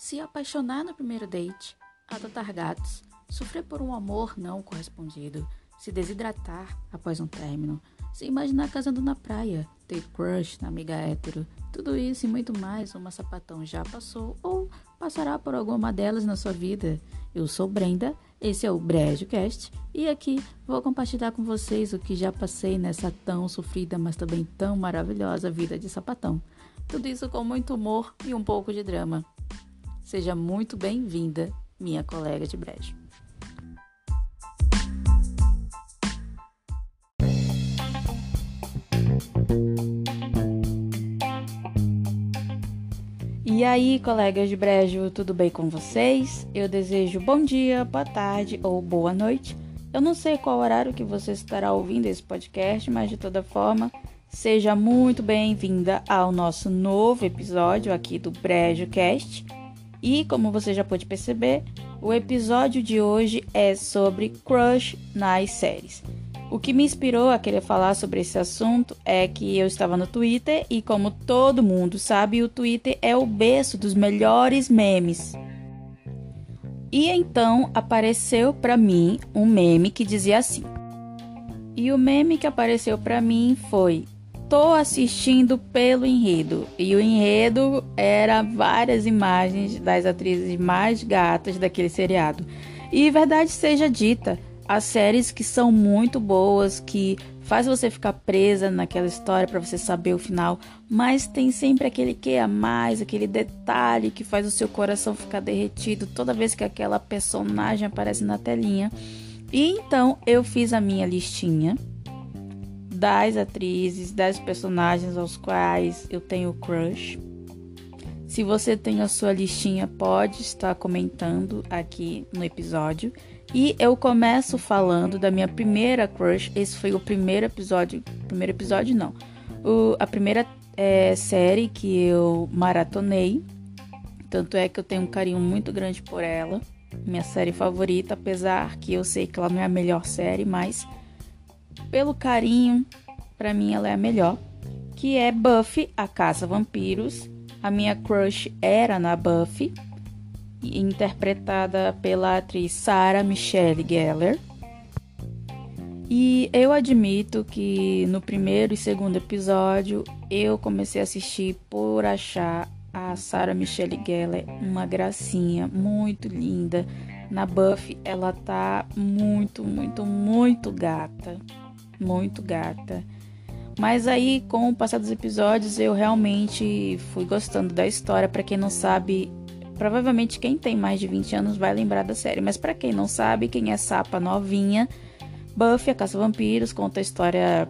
se apaixonar no primeiro date, adotar gatos, sofrer por um amor não correspondido, se desidratar após um término, se imaginar casando na praia, ter crush na amiga hétero, tudo isso e muito mais uma sapatão já passou ou passará por alguma delas na sua vida. Eu sou Brenda, esse é o BrejoCast e aqui vou compartilhar com vocês o que já passei nessa tão sofrida, mas também tão maravilhosa vida de sapatão. Tudo isso com muito humor e um pouco de drama. Seja muito bem-vinda, minha colega de brejo. E aí, colegas de brejo, tudo bem com vocês? Eu desejo bom dia, boa tarde ou boa noite. Eu não sei qual horário que você estará ouvindo esse podcast, mas de toda forma, seja muito bem-vinda ao nosso novo episódio aqui do Brejo Cast. E como você já pode perceber, o episódio de hoje é sobre crush nas séries. O que me inspirou a querer falar sobre esse assunto é que eu estava no Twitter e, como todo mundo sabe, o Twitter é o berço dos melhores memes. E então apareceu para mim um meme que dizia assim. E o meme que apareceu para mim foi: tô assistindo pelo enredo. E o enredo era várias imagens das atrizes mais gatas daquele seriado. E verdade seja dita, as séries que são muito boas, que faz você ficar presa naquela história para você saber o final, mas tem sempre aquele que a mais, aquele detalhe que faz o seu coração ficar derretido toda vez que aquela personagem aparece na telinha. E então eu fiz a minha listinha das atrizes, das personagens aos quais eu tenho crush. Se você tem a sua listinha, pode estar comentando aqui no episódio. E eu começo falando da minha primeira crush. Esse foi o primeiro episódio. Primeiro episódio, não. O, a primeira é, série que eu maratonei. Tanto é que eu tenho um carinho muito grande por ela. Minha série favorita, apesar que eu sei que ela não é a melhor série, mas pelo carinho, para mim ela é a melhor, que é Buffy, a Caça Vampiros. A minha crush era na Buffy, interpretada pela atriz Sarah Michelle Gellar. E eu admito que no primeiro e segundo episódio eu comecei a assistir por achar a Sarah Michelle Gellar uma gracinha, muito linda. Na Buffy ela tá muito, muito, muito gata muito gata. Mas aí, com o passar dos episódios, eu realmente fui gostando da história. Para quem não sabe, provavelmente quem tem mais de 20 anos vai lembrar da série. Mas para quem não sabe, quem é Sapa novinha, Buffy, a Caça Vampiros, conta a história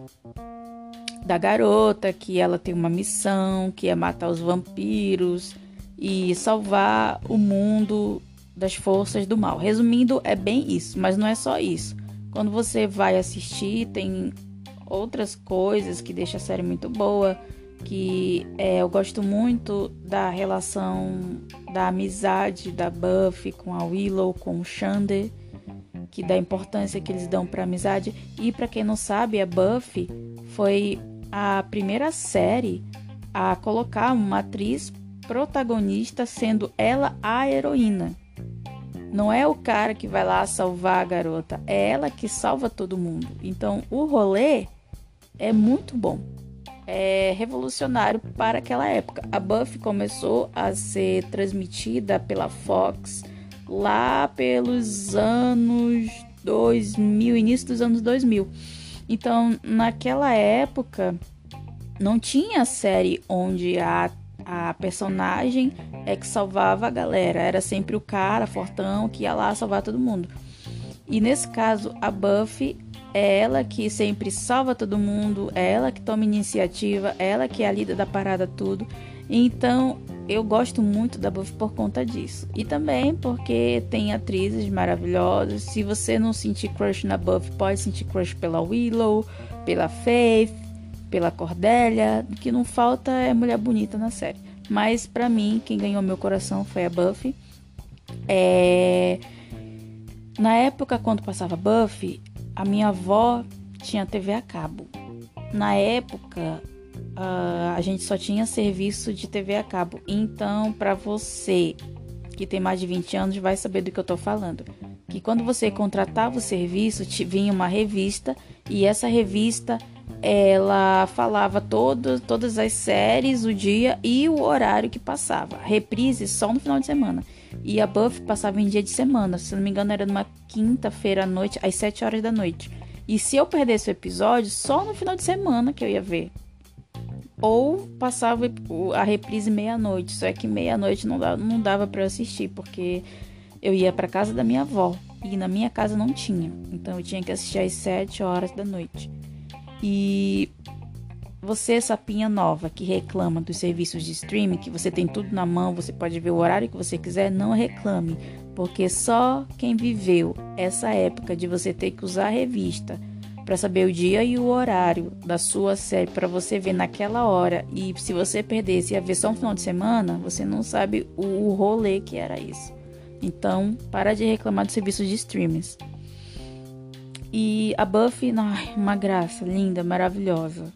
da garota, que ela tem uma missão, que é matar os vampiros e salvar o mundo das forças do mal. Resumindo, é bem isso, mas não é só isso. Quando você vai assistir, tem outras coisas que deixa a série muito boa. Que é, eu gosto muito da relação da amizade da Buffy com a Willow, com o Xander, que da importância que eles dão para amizade. E para quem não sabe, a Buffy foi a primeira série a colocar uma atriz protagonista sendo ela a heroína. Não é o cara que vai lá salvar a garota, é ela que salva todo mundo. Então o rolê é muito bom. É revolucionário para aquela época. A Buffy começou a ser transmitida pela Fox lá pelos anos 2000, início dos anos 2000. Então, naquela época, não tinha série onde a a personagem é que salvava a galera. Era sempre o cara fortão que ia lá salvar todo mundo. E nesse caso, a Buffy é ela que sempre salva todo mundo, é ela que toma iniciativa, é ela que é a líder da parada tudo. Então, eu gosto muito da Buffy por conta disso. E também porque tem atrizes maravilhosas. Se você não sentir crush na Buffy, pode sentir crush pela Willow, pela Faith, pela Cordélia, que não falta é mulher bonita na série. Mas para mim, quem ganhou meu coração foi a Buffy. É... Na época quando passava Buffy, a minha avó tinha TV a cabo. Na época, a gente só tinha serviço de TV a cabo. Então, para você que tem mais de 20 anos vai saber do que eu tô falando. Que quando você contratava o serviço, te vinha uma revista e essa revista ela falava todo, todas as séries, o dia e o horário que passava. Reprise só no final de semana. E a Buffy passava em dia de semana. Se não me engano, era numa quinta-feira à noite, às 7 horas da noite. E se eu perdesse o episódio, só no final de semana que eu ia ver. Ou passava a reprise meia-noite. Só que meia-noite não dava, não dava para assistir, porque eu ia para casa da minha avó. E na minha casa não tinha. Então eu tinha que assistir às 7 horas da noite. E você, sapinha nova, que reclama dos serviços de streaming, que você tem tudo na mão, você pode ver o horário que você quiser, não reclame, porque só quem viveu essa época de você ter que usar a revista para saber o dia e o horário da sua série para você ver naquela hora e se você perdesse a ver só um final de semana, você não sabe o rolê que era isso. Então, para de reclamar dos serviços de streamings. E a Buffy, ai, uma graça, linda, maravilhosa.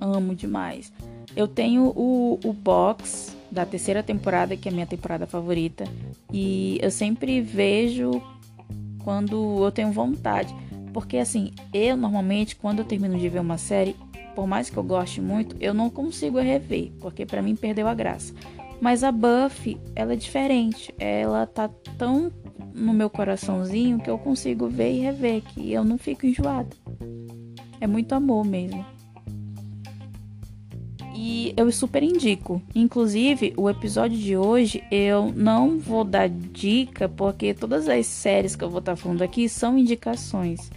Amo demais. Eu tenho o, o box da terceira temporada, que é a minha temporada favorita. E eu sempre vejo quando eu tenho vontade. Porque assim, eu normalmente, quando eu termino de ver uma série, por mais que eu goste muito, eu não consigo rever, porque para mim perdeu a graça. Mas a Buffy, ela é diferente. Ela tá tão no meu coraçãozinho que eu consigo ver e rever, que eu não fico enjoada. É muito amor mesmo. E eu super indico. Inclusive, o episódio de hoje eu não vou dar dica, porque todas as séries que eu vou estar falando aqui são indicações.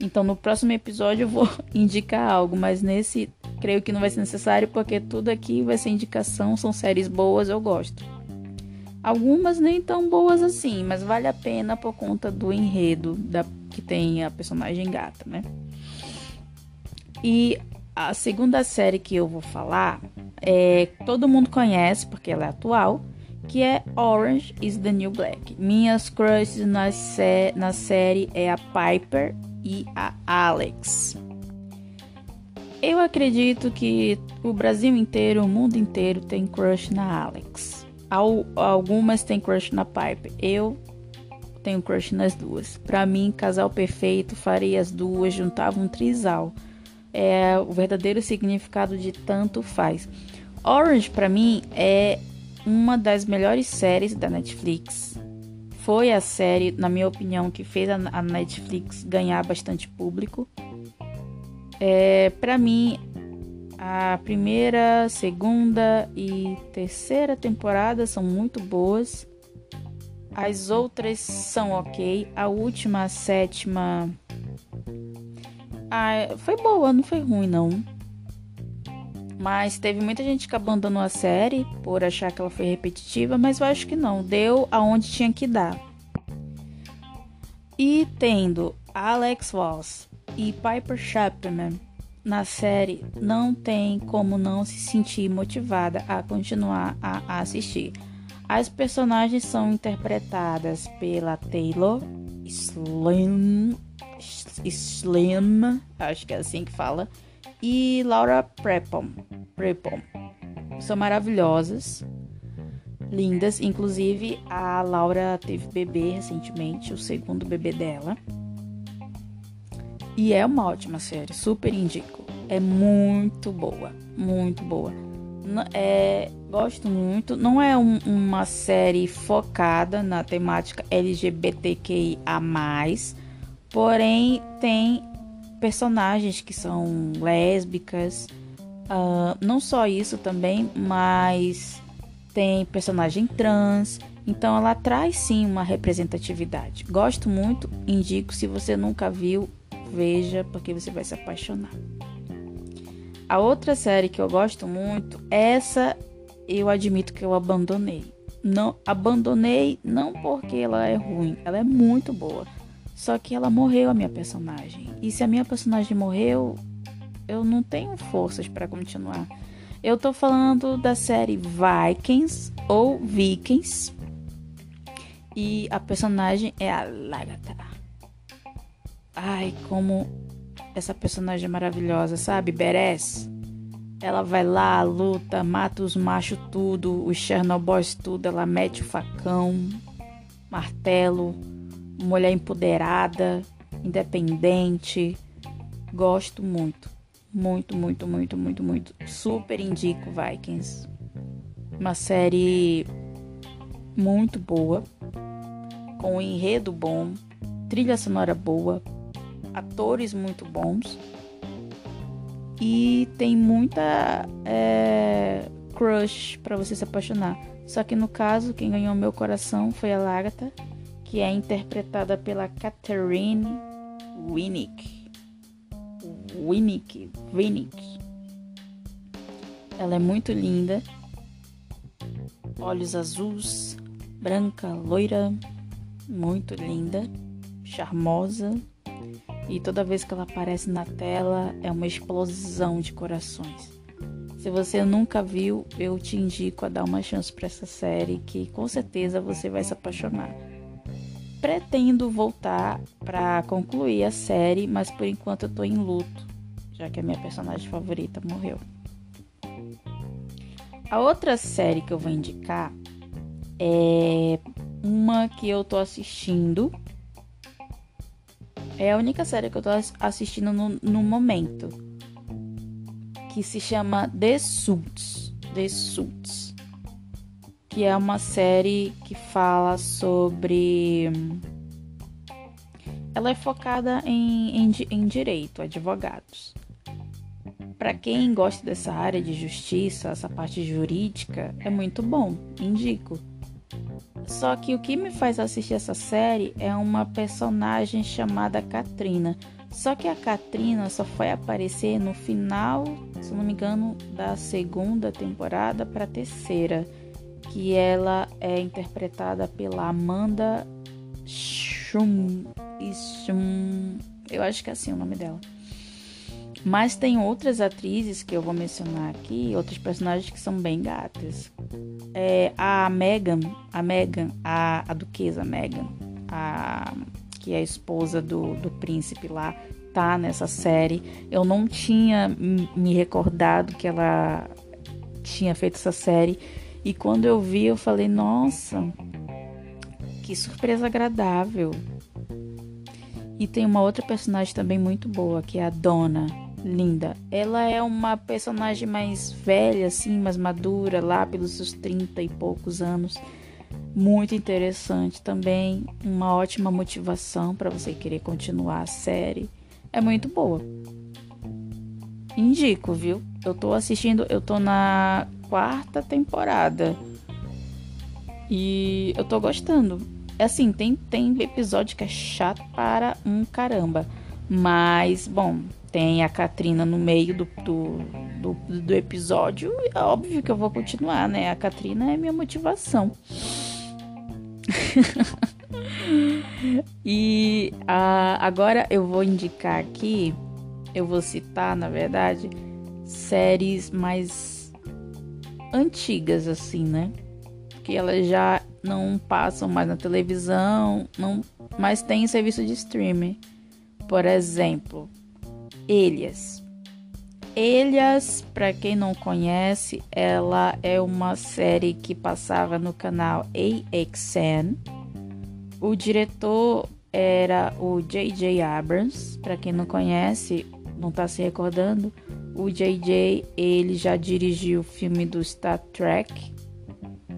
Então, no próximo episódio eu vou indicar algo, mas nesse creio que não vai ser necessário, porque tudo aqui vai ser indicação, são séries boas, eu gosto. Algumas nem tão boas assim, mas vale a pena por conta do enredo da, que tem a personagem gata, né? E a segunda série que eu vou falar é todo mundo conhece porque ela é atual, que é Orange is the New Black. Minhas crushes na, sé na série é a Piper e a Alex. Eu acredito que o Brasil inteiro, o mundo inteiro tem crush na Alex. Algumas têm crush na Pipe. Eu tenho crush nas duas. Para mim, casal perfeito, faria as duas, juntava um trisal. É o verdadeiro significado de tanto faz. Orange, para mim, é uma das melhores séries da Netflix. Foi a série, na minha opinião, que fez a Netflix ganhar bastante público. É, para mim, a primeira, segunda e terceira temporada são muito boas. As outras são ok. A última, a sétima. Ah, foi boa, não foi ruim não. Mas teve muita gente que abandonou a série por achar que ela foi repetitiva, mas eu acho que não. Deu aonde tinha que dar. E tendo Alex Voss e Piper Chapman na série, não tem como não se sentir motivada a continuar a assistir. As personagens são interpretadas pela Taylor Slim, Slim, acho que é assim que fala, e Laura Prepon. Prepon. São maravilhosas, lindas. Inclusive, a Laura teve bebê recentemente, o segundo bebê dela. E é uma ótima série, super indico. É muito boa, muito boa. É, gosto muito. Não é um, uma série focada na temática LGBTQIA, porém tem personagens que são lésbicas. Uh, não só isso também, mas tem personagem trans. Então ela traz sim uma representatividade. Gosto muito, indico se você nunca viu, veja, porque você vai se apaixonar. A outra série que eu gosto muito, essa eu admito que eu abandonei. Não abandonei não porque ela é ruim, ela é muito boa. Só que ela morreu a minha personagem. E se a minha personagem morreu, eu não tenho forças para continuar. Eu tô falando da série Vikings ou Vikings. E a personagem é a Lagatha. Ai, como essa personagem maravilhosa, sabe? Beres. Ela vai lá, luta, mata os machos tudo, os Chernobyls tudo, ela mete o facão, martelo, mulher empoderada, independente. Gosto muito. Muito, muito, muito, muito, muito. Super indico Vikings. Uma série muito boa, com um enredo bom, trilha sonora boa, atores muito bons e tem muita é, crush para você se apaixonar. Só que no caso, quem ganhou meu coração foi a Lagatha, que é interpretada pela Catherine Winnick. Winnick, Winnick. Ela é muito linda. Olhos azuis, branca, loira, muito linda, charmosa. E toda vez que ela aparece na tela é uma explosão de corações. Se você nunca viu, eu te indico a dar uma chance para essa série que com certeza você vai se apaixonar. Pretendo voltar para concluir a série, mas por enquanto eu tô em luto, já que a minha personagem favorita morreu. A outra série que eu vou indicar é uma que eu tô assistindo é a única série que eu tô assistindo no, no momento. Que se chama The Suits. The Suits. Que é uma série que fala sobre. Ela é focada em, em, em direito, advogados. Para quem gosta dessa área de justiça, essa parte jurídica, é muito bom, indico. Só que o que me faz assistir essa série é uma personagem chamada Katrina. Só que a Katrina só foi aparecer no final, se não me engano, da segunda temporada para a terceira, que ela é interpretada pela Amanda Schum, Schum, eu acho que é assim o nome dela. Mas tem outras atrizes que eu vou mencionar aqui, outros personagens que são bem gatas. É, a Megan, a Megan, a, a duquesa Megan, a, que é a esposa do, do príncipe lá, tá nessa série. Eu não tinha me recordado que ela tinha feito essa série. E quando eu vi, eu falei, nossa, que surpresa agradável. E tem uma outra personagem também muito boa, que é a Donna linda. Ela é uma personagem mais velha, assim, mais madura, lá pelos seus 30 e poucos anos. Muito interessante também. Uma ótima motivação para você querer continuar a série. É muito boa. Indico, viu? Eu tô assistindo, eu tô na quarta temporada. E eu tô gostando. É assim, tem, tem episódio que é chato para um caramba. Mas, bom, tem a Katrina no meio do, do, do, do episódio, é óbvio que eu vou continuar, né? A Katrina é minha motivação. e agora eu vou indicar aqui, eu vou citar, na verdade, séries mais antigas, assim, né? Que elas já não passam mais na televisão, não, mas tem serviço de streaming. Por exemplo, Elias. Elias, para quem não conhece, ela é uma série que passava no canal AXN. O diretor era o J.J. Abrams. Para quem não conhece, não está se recordando, o J.J. ele já dirigiu o filme do Star Trek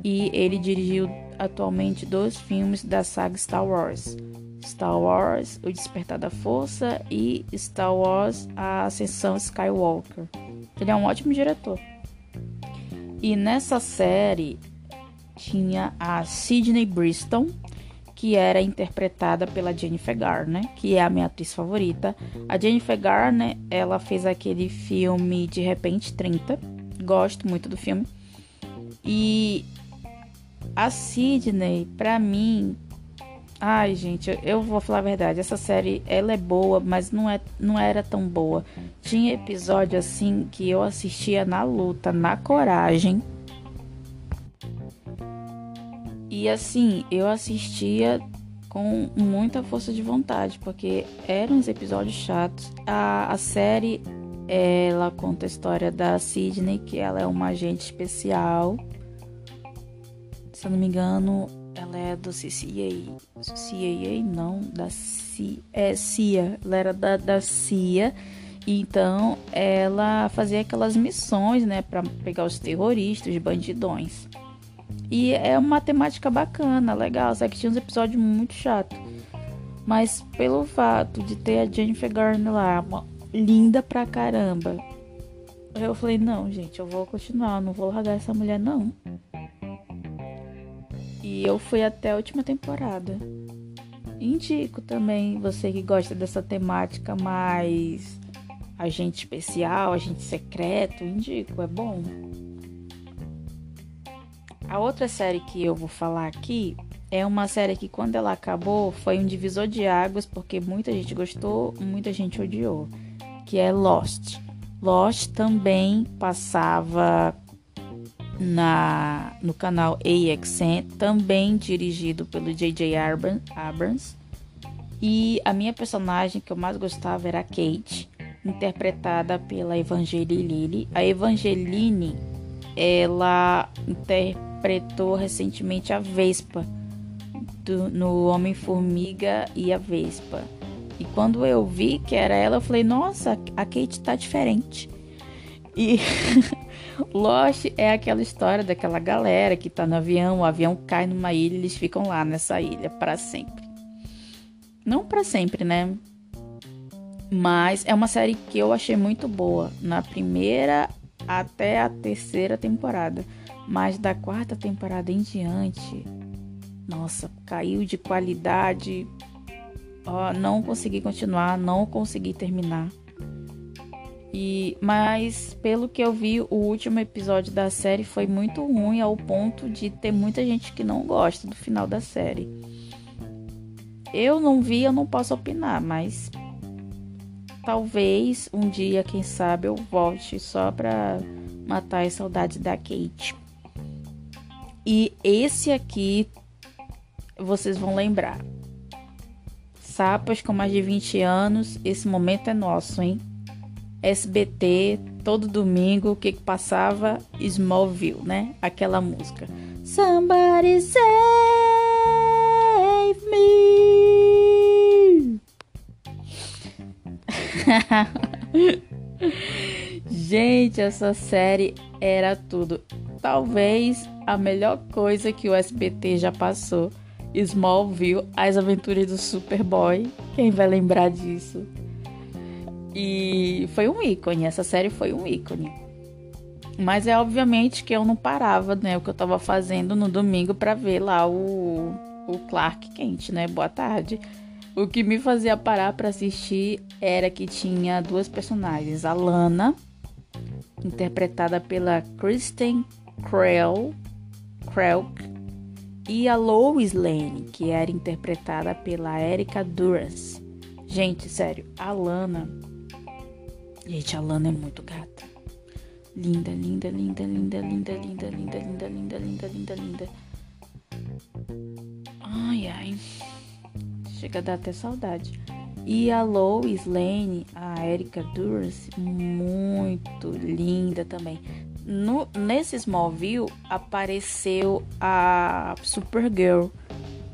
e ele dirigiu atualmente dois filmes da saga Star Wars. Star Wars O Despertar da Força e Star Wars A Ascensão Skywalker. Ele é um ótimo diretor. E nessa série tinha a Sidney Bristol, que era interpretada pela Jennifer Garner, que é a minha atriz favorita. A Jennifer Garner, ela fez aquele filme De Repente 30. Gosto muito do filme. E a Sidney, para mim, Ai, gente, eu vou falar a verdade. Essa série, ela é boa, mas não, é, não era tão boa. Tinha episódio assim que eu assistia na luta, na coragem. E assim, eu assistia com muita força de vontade, porque eram uns episódios chatos. A, a série Ela conta a história da Sidney, que ela é uma agente especial. Se eu não me engano, ela é do CIA. CIA não, da CIA. É CIA. Ela era da, da CIA. Então, ela fazia aquelas missões, né, para pegar os terroristas, os bandidões. E é uma temática bacana, legal, só que tinha uns episódios muito chatos. Mas pelo fato de ter a Jennifer Garner lá, uma, linda pra caramba, eu falei, não, gente, eu vou continuar, não vou largar essa mulher, não. Eu fui até a última temporada. Indico também você que gosta dessa temática mais agente especial, agente secreto, indico, é bom. A outra série que eu vou falar aqui é uma série que quando ela acabou foi um divisor de águas porque muita gente gostou, muita gente odiou, que é Lost. Lost também passava na no canal AXN, também dirigido pelo J.J. Abrams. E a minha personagem que eu mais gostava era a Kate, interpretada pela Evangeline Lilly. A Evangeline, ela interpretou recentemente a Vespa do, no Homem-Formiga e a Vespa. E quando eu vi que era ela, eu falei: Nossa, a Kate tá diferente. E Lost é aquela história daquela galera que tá no avião, o avião cai numa ilha e eles ficam lá nessa ilha para sempre. Não para sempre, né? Mas é uma série que eu achei muito boa. Na primeira até a terceira temporada. Mas da quarta temporada em diante, nossa, caiu de qualidade. Ó, não consegui continuar, não consegui terminar. E mas pelo que eu vi, o último episódio da série foi muito ruim ao ponto de ter muita gente que não gosta do final da série. Eu não vi, eu não posso opinar, mas talvez um dia, quem sabe, eu volte só pra matar as saudades da Kate. E esse aqui vocês vão lembrar. Sapas com mais de 20 anos, esse momento é nosso, hein? SBT, todo domingo, o que, que passava? Smallville, né? Aquela música. Somebody save me! Gente, essa série era tudo. Talvez a melhor coisa que o SBT já passou. Smallville, As Aventuras do Superboy. Quem vai lembrar disso? E foi um ícone, essa série foi um ícone. Mas é obviamente que eu não parava, né, o que eu tava fazendo no domingo para ver lá o, o Clark Kent, né? Boa tarde. O que me fazia parar para assistir era que tinha duas personagens, a Lana, interpretada pela Kristen Krell, Krelk, e a Lois Lane, que era interpretada pela Erika Duras. Gente, sério, a Lana. Gente, a Lana é muito gata. Linda, linda, linda, linda, linda, linda, linda, linda, linda, linda, linda, linda. Ai, ai. Chega a dar até saudade. E a Lois Lane, a Erika Duras, muito linda também. No, nesse Smallville apareceu a Supergirl,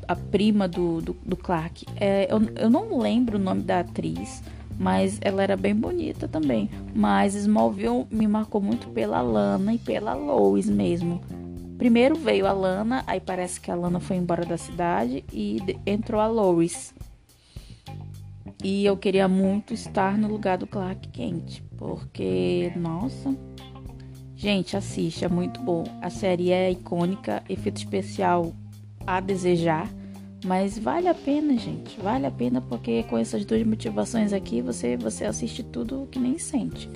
a prima do, do, do Clark. É, eu, eu não lembro o nome da atriz, mas ela era bem bonita também. Mas Smallville me marcou muito pela Lana e pela Lois mesmo. Primeiro veio a Lana, aí parece que a Lana foi embora da cidade e entrou a Lois. E eu queria muito estar no lugar do Clark Kent, porque, nossa, Gente, assiste, é muito bom. A série é icônica, efeito especial a desejar, mas vale a pena, gente. Vale a pena porque com essas duas motivações aqui você você assiste tudo que nem sente.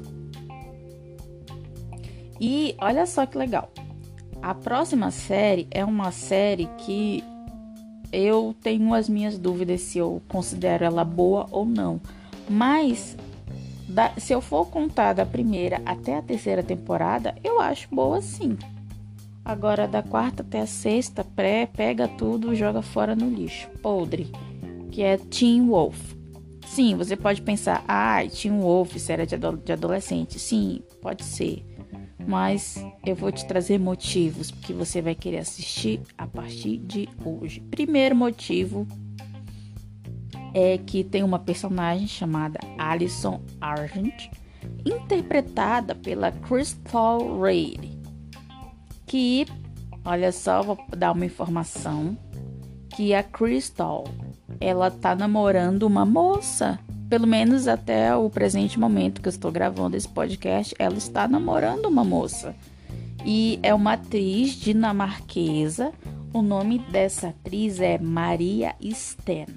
E olha só que legal. A próxima série é uma série que eu tenho as minhas dúvidas se eu considero ela boa ou não. Mas da, se eu for contar da primeira até a terceira temporada, eu acho boa sim. Agora, da quarta até a sexta, pré, pega tudo, joga fora no lixo. Podre. Que é Teen Wolf. Sim, você pode pensar, ah, um Wolf, série ado de adolescente. Sim, pode ser. Mas eu vou te trazer motivos que você vai querer assistir a partir de hoje. Primeiro motivo é que tem uma personagem chamada Alison Argent, interpretada pela Crystal Reid, que, olha só, vou dar uma informação, que a Crystal, ela tá namorando uma moça, pelo menos até o presente momento que eu estou gravando esse podcast, ela está namorando uma moça. E é uma atriz dinamarquesa. O nome dessa atriz é Maria Sten.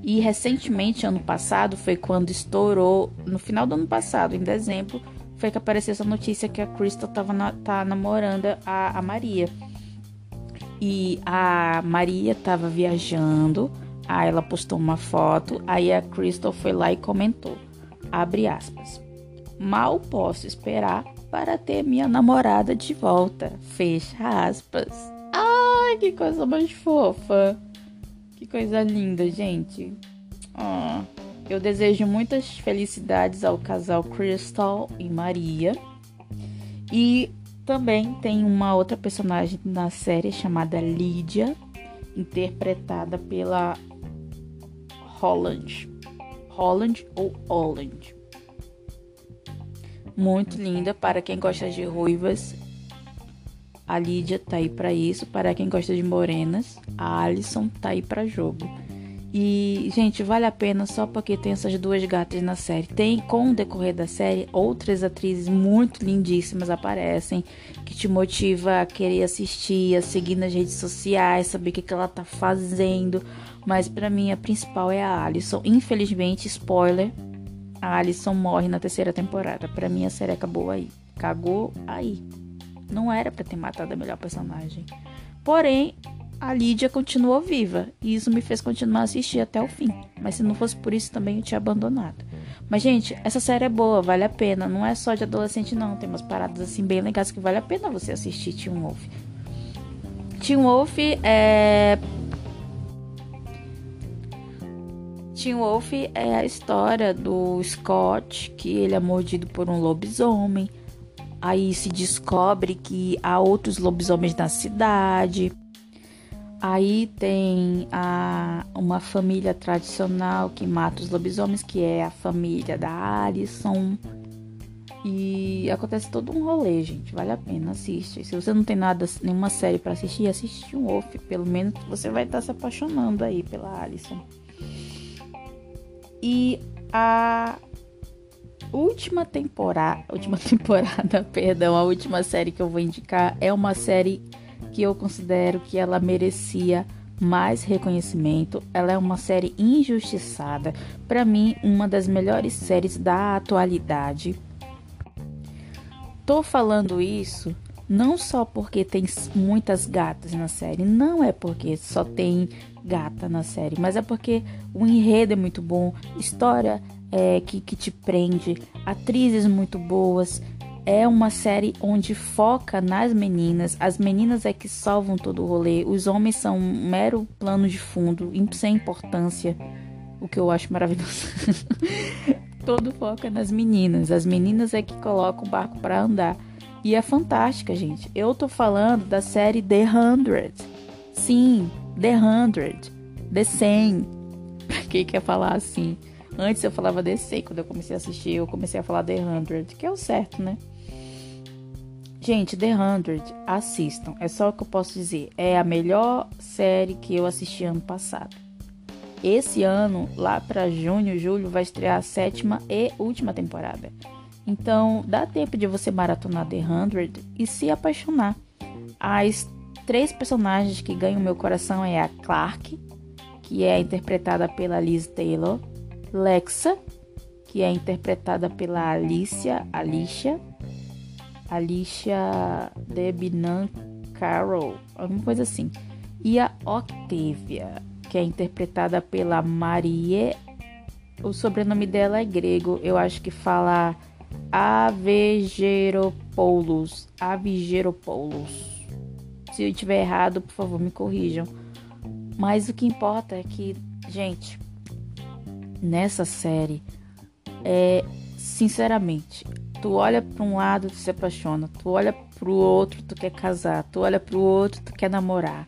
E recentemente, ano passado, foi quando estourou, no final do ano passado, em dezembro, foi que apareceu essa notícia que a Crystal tava na, tá namorando a, a Maria. E a Maria tava viajando, aí ela postou uma foto, aí a Crystal foi lá e comentou, abre aspas, mal posso esperar para ter minha namorada de volta, fecha aspas. Ai, que coisa mais fofa. Que coisa linda, gente. Oh, eu desejo muitas felicidades ao casal Crystal e Maria. E também tem uma outra personagem na série chamada Lídia, interpretada pela Holland. Holland ou Holland. Muito linda para quem gosta de ruivas. A Lídia tá aí para isso. Para quem gosta de morenas, a Alison tá aí para jogo. E, gente, vale a pena só porque tem essas duas gatas na série. Tem, com o decorrer da série, outras atrizes muito lindíssimas aparecem, que te motiva a querer assistir, a seguir nas redes sociais, saber o que, que ela tá fazendo. Mas para mim a principal é a Alison. Infelizmente, spoiler, a Alison morre na terceira temporada. Para mim a série acabou aí. Cagou aí. Não era para ter matado a melhor personagem. Porém, a Lídia continuou viva e isso me fez continuar a assistir até o fim. Mas se não fosse por isso também eu tinha abandonado. Mas gente, essa série é boa, vale a pena. Não é só de adolescente não, tem umas paradas assim bem legais que vale a pena você assistir Teen Wolf. Teen Wolf é Teen Wolf é a história do Scott, que ele é mordido por um lobisomem. Aí se descobre que há outros lobisomens na cidade. Aí tem a, uma família tradicional que mata os lobisomens, que é a família da Alison. E acontece todo um rolê, gente. Vale a pena, assiste. Se você não tem nada, nenhuma série para assistir, assiste um Wolf. Pelo menos você vai estar se apaixonando aí pela Alison. E a última temporada, última temporada, perdão, a última série que eu vou indicar é uma série que eu considero que ela merecia mais reconhecimento. Ela é uma série injustiçada, para mim uma das melhores séries da atualidade. Tô falando isso não só porque tem muitas gatas na série, não é porque só tem gata na série, mas é porque o enredo é muito bom, história é, que, que te prende, atrizes muito boas. É uma série onde foca nas meninas. As meninas é que salvam todo o rolê. Os homens são um mero plano de fundo, sem importância. O que eu acho maravilhoso. todo foca nas meninas. As meninas é que colocam o barco para andar. E é fantástica, gente. Eu tô falando da série The Hundred. Sim, The Hundred. The 100. Pra quem quer falar assim? Antes eu falava DC, quando eu comecei a assistir, eu comecei a falar The Hundred, que é o certo, né? Gente, The Hundred, assistam. É só o que eu posso dizer. É a melhor série que eu assisti ano passado. Esse ano, lá para junho, julho, vai estrear a sétima e última temporada. Então, dá tempo de você maratonar The Hundred e se apaixonar. As três personagens que ganham meu coração é a Clark, que é interpretada pela Liz Taylor, Lexa, que é interpretada pela Alicia, Alicia, Alicia Debinan Carroll, alguma coisa assim. E a Octavia, que é interpretada pela Marie. O sobrenome dela é grego, eu acho que fala Avegeropoulos. Avegeropoulos. Se eu estiver errado, por favor, me corrijam. Mas o que importa é que, gente, nessa série é, sinceramente, tu olha para um lado, tu se apaixona, tu olha para o outro, tu quer casar, tu olha para o outro, tu quer namorar.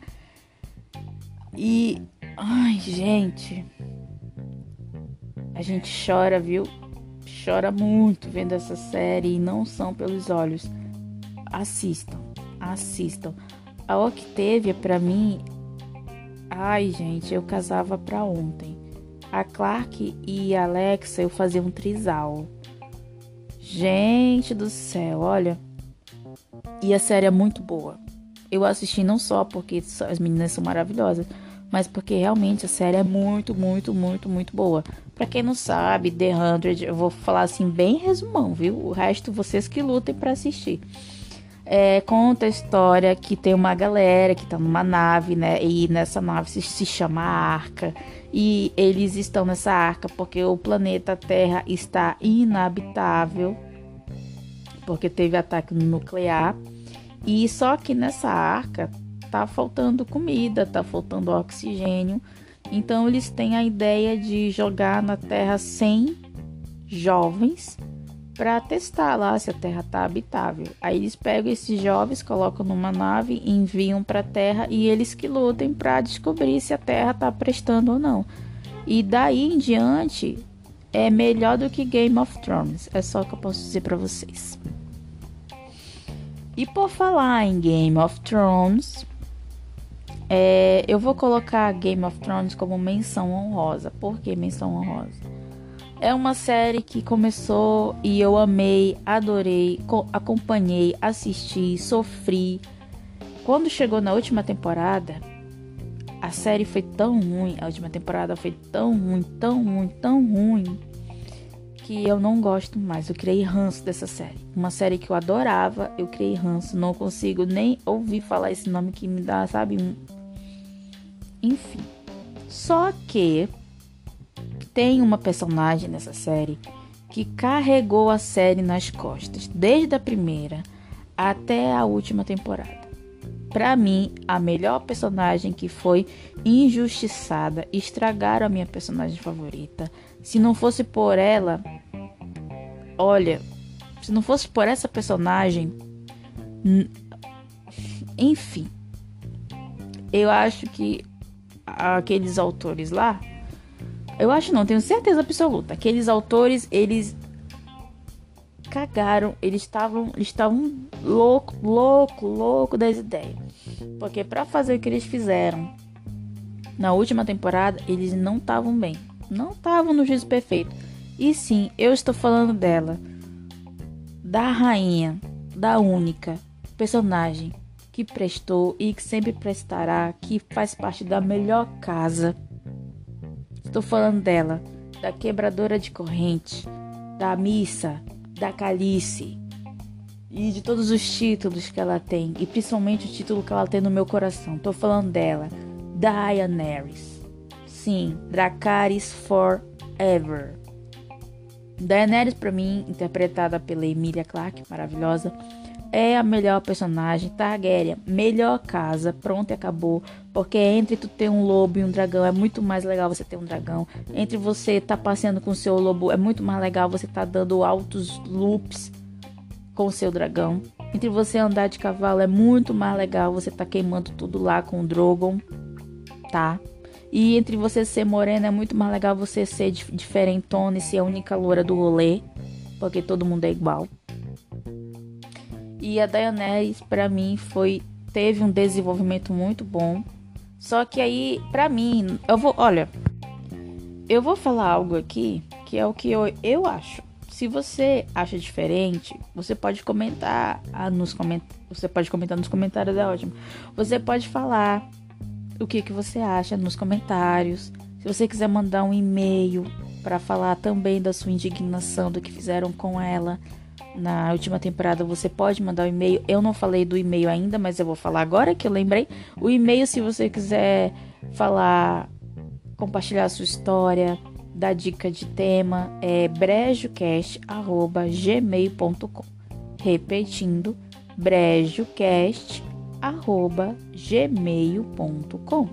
E ai, gente, a gente chora, viu? Chora muito vendo essa série e não são pelos olhos. Assistam, assistam. A Octavia para mim, ai, gente, eu casava para ontem. A Clark e a Alexa eu fazia um trisal. Gente do céu, olha. E a série é muito boa. Eu assisti não só porque as meninas são maravilhosas, mas porque realmente a série é muito, muito, muito, muito boa. Para quem não sabe, The Hundred, eu vou falar assim bem resumão, viu? O resto vocês que lutem para assistir. É, conta a história que tem uma galera que tá numa nave, né? E nessa nave se, se chama Arca. E eles estão nessa arca porque o planeta Terra está inabitável. Porque teve ataque nuclear. E só que nessa arca tá faltando comida, tá faltando oxigênio. Então eles têm a ideia de jogar na Terra 100 jovens para testar lá se a Terra está habitável. Aí eles pegam esses jovens, colocam numa nave, enviam para a Terra e eles que lutem para descobrir se a Terra está prestando ou não. E daí em diante é melhor do que Game of Thrones. É só o que eu posso dizer para vocês. E por falar em Game of Thrones, é, eu vou colocar Game of Thrones como menção honrosa. Por que menção honrosa? É uma série que começou e eu amei, adorei, acompanhei, assisti, sofri. Quando chegou na última temporada, a série foi tão ruim, a última temporada foi tão ruim, tão ruim, tão ruim, que eu não gosto mais. Eu criei ranço dessa série. Uma série que eu adorava, eu criei ranço. Não consigo nem ouvir falar esse nome que me dá, sabe? Enfim. Só que tem uma personagem nessa série que carregou a série nas costas, desde a primeira até a última temporada. Para mim, a melhor personagem que foi injustiçada, estragaram a minha personagem favorita. Se não fosse por ela, olha, se não fosse por essa personagem, enfim, eu acho que aqueles autores lá eu acho não, tenho certeza absoluta. Aqueles autores, eles cagaram, eles estavam estavam louco, louco, louco das ideias. Porque para fazer o que eles fizeram na última temporada, eles não estavam bem. Não estavam no juízo perfeito. E sim, eu estou falando dela. Da rainha, da única personagem que prestou e que sempre prestará, que faz parte da melhor casa Estou falando dela, da quebradora de corrente, da missa, da calice e de todos os títulos que ela tem, e principalmente o título que ela tem no meu coração. Estou falando dela, Daenerys. Sim, Dracarys Forever. Daenerys, para mim, interpretada pela Emilia Clarke, maravilhosa, é a melhor personagem. Targaryen, melhor casa, pronto e acabou. Porque entre tu ter um lobo e um dragão é muito mais legal você ter um dragão. Entre você tá passeando com o seu lobo é muito mais legal você tá dando altos loops com o seu dragão. Entre você andar de cavalo é muito mais legal você tá queimando tudo lá com o Drogon, tá? E entre você ser morena é muito mais legal você ser diferentona e ser a única loura do rolê, porque todo mundo é igual. E a Daenerys para mim foi teve um desenvolvimento muito bom. Só que aí, para mim, eu vou, olha, eu vou falar algo aqui que é o que eu, eu acho. Se você acha diferente, você pode comentar ah, nos coment... você pode comentar nos comentários, é ótimo. Você pode falar o que que você acha nos comentários. Se você quiser mandar um e-mail para falar também da sua indignação do que fizeram com ela, na última temporada, você pode mandar o um e-mail. Eu não falei do e-mail ainda, mas eu vou falar agora que eu lembrei. O e-mail, se você quiser falar, compartilhar a sua história, dar dica de tema, é brejocast.gmail.com. Repetindo, brejocast.gmail.com.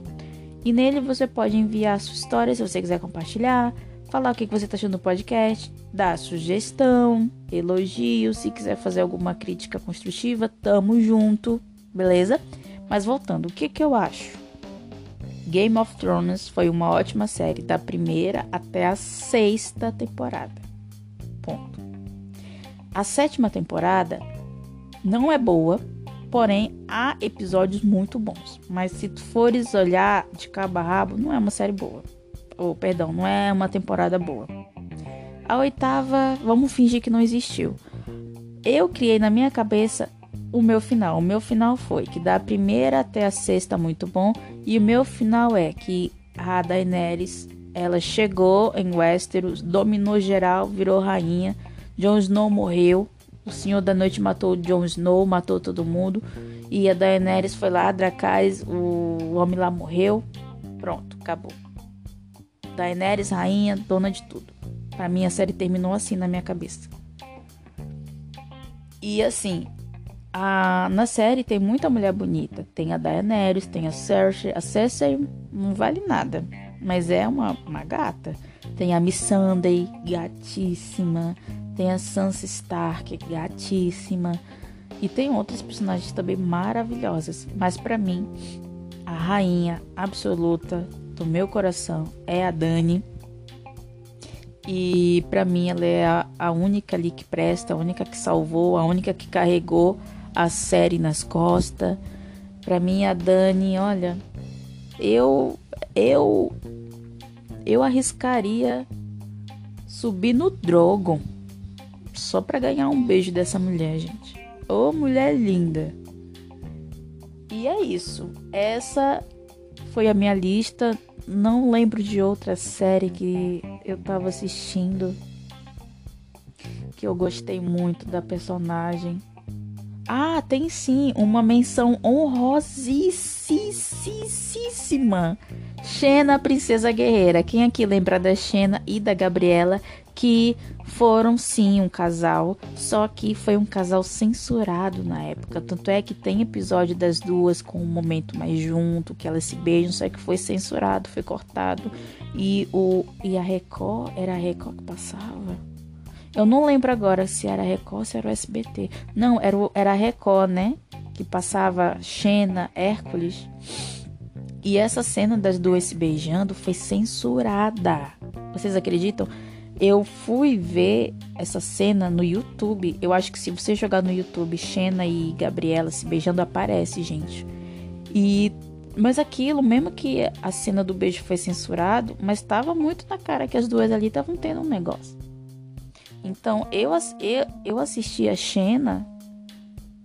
E nele você pode enviar a sua história se você quiser compartilhar falar o que você está achando do podcast, dar sugestão, elogio, se quiser fazer alguma crítica construtiva, tamo junto, beleza? Mas voltando, o que, que eu acho? Game of Thrones foi uma ótima série, da primeira até a sexta temporada. Ponto. A sétima temporada não é boa, porém há episódios muito bons. Mas se tu fores olhar de cabo a rabo, não é uma série boa. Perdão, não é uma temporada boa. A oitava, vamos fingir que não existiu. Eu criei na minha cabeça o meu final. O meu final foi que da primeira até a sexta muito bom e o meu final é que a Daenerys ela chegou em Westeros, dominou geral, virou rainha. Jon Snow morreu, o Senhor da Noite matou Jon Snow, matou todo mundo. E a Daenerys foi lá, Dracarys, o homem lá morreu. Pronto, acabou. Daenerys, rainha, dona de tudo. Pra mim a série terminou assim na minha cabeça. E assim, a, na série tem muita mulher bonita. Tem a Daenerys, tem a Cersei. A Cersei não vale nada, mas é uma, uma gata. Tem a Missandei, gatíssima. Tem a Sansa Stark, gatíssima. E tem outras personagens também maravilhosas. Mas para mim, a rainha absoluta do meu coração é a Dani. E para mim ela é a, a, única ali que presta, a única que salvou, a única que carregou a série nas costas. Para mim a Dani, olha, eu eu eu arriscaria subir no Drogon só para ganhar um beijo dessa mulher, gente. Ô oh, mulher linda. E é isso. Essa foi a minha lista. Não lembro de outra série que eu tava assistindo que eu gostei muito da personagem. Ah, tem sim uma menção honrosíssima. Xena, Princesa Guerreira. Quem aqui lembra da Xena e da Gabriela? Que foram sim um casal, só que foi um casal censurado na época. Tanto é que tem episódio das duas com um momento mais junto, que elas se beijam, só que foi censurado, foi cortado. E, o, e a Record, era a Record que passava? Eu não lembro agora se era a Record ou se era o SBT. Não, era, era a Record, né? Que passava Xena, Hércules. E essa cena das duas se beijando foi censurada. Vocês acreditam? Eu fui ver essa cena no YouTube. Eu acho que se você jogar no YouTube Xena e Gabriela se beijando, aparece, gente. E mas aquilo, mesmo que a cena do beijo foi censurado, mas estava muito na cara que as duas ali estavam tendo um negócio. Então eu, eu, eu assisti a Xena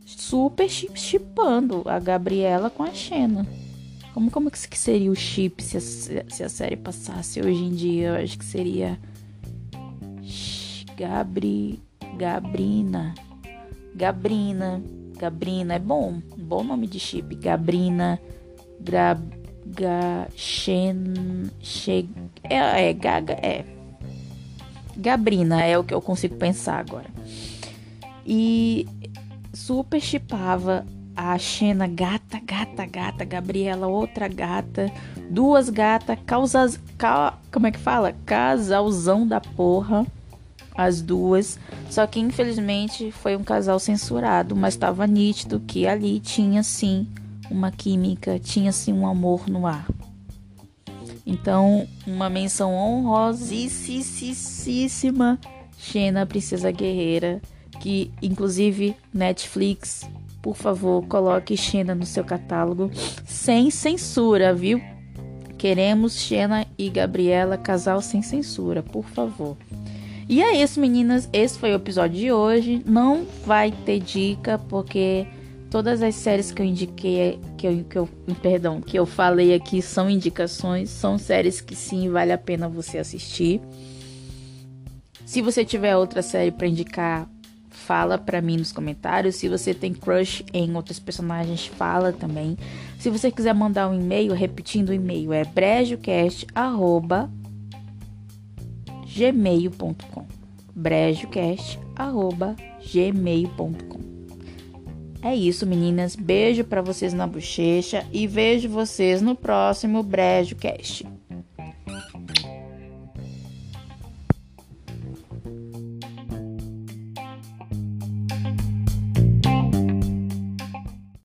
super chipando a Gabriela com a Xena. Como, como que seria o chip se a, se a série passasse hoje em dia? Eu acho que seria Gabri, Gabrina, Gabrina, Gabrina é bom, bom nome de chip, Gabrina, Gra, Ga, Shen, é, é, Gaga, é, Gabrina é o que eu consigo pensar agora. E super chipava a Xena, gata, gata, gata, Gabriela, outra gata, duas gatas, causas, ca, como é que fala? Casalzão da porra as duas. Só que infelizmente foi um casal censurado, mas estava nítido que ali tinha sim uma química, tinha sim um amor no ar. Então, uma menção honrosíssima Xena, Princesa Guerreira, que inclusive Netflix, por favor, coloque Xena no seu catálogo sem censura, viu? Queremos Xena e Gabriela, casal sem censura, por favor. E é isso, meninas. Esse foi o episódio de hoje. Não vai ter dica, porque todas as séries que eu indiquei, que eu, que eu, perdão, que eu falei aqui são indicações, são séries que sim vale a pena você assistir. Se você tiver outra série para indicar, fala para mim nos comentários. Se você tem crush em outros personagens, fala também. Se você quiser mandar um e-mail, repetindo o e-mail é brejocast@ gmail.com brejocast@gmail.com. É isso, meninas. Beijo para vocês na bochecha e vejo vocês no próximo BrejoCast.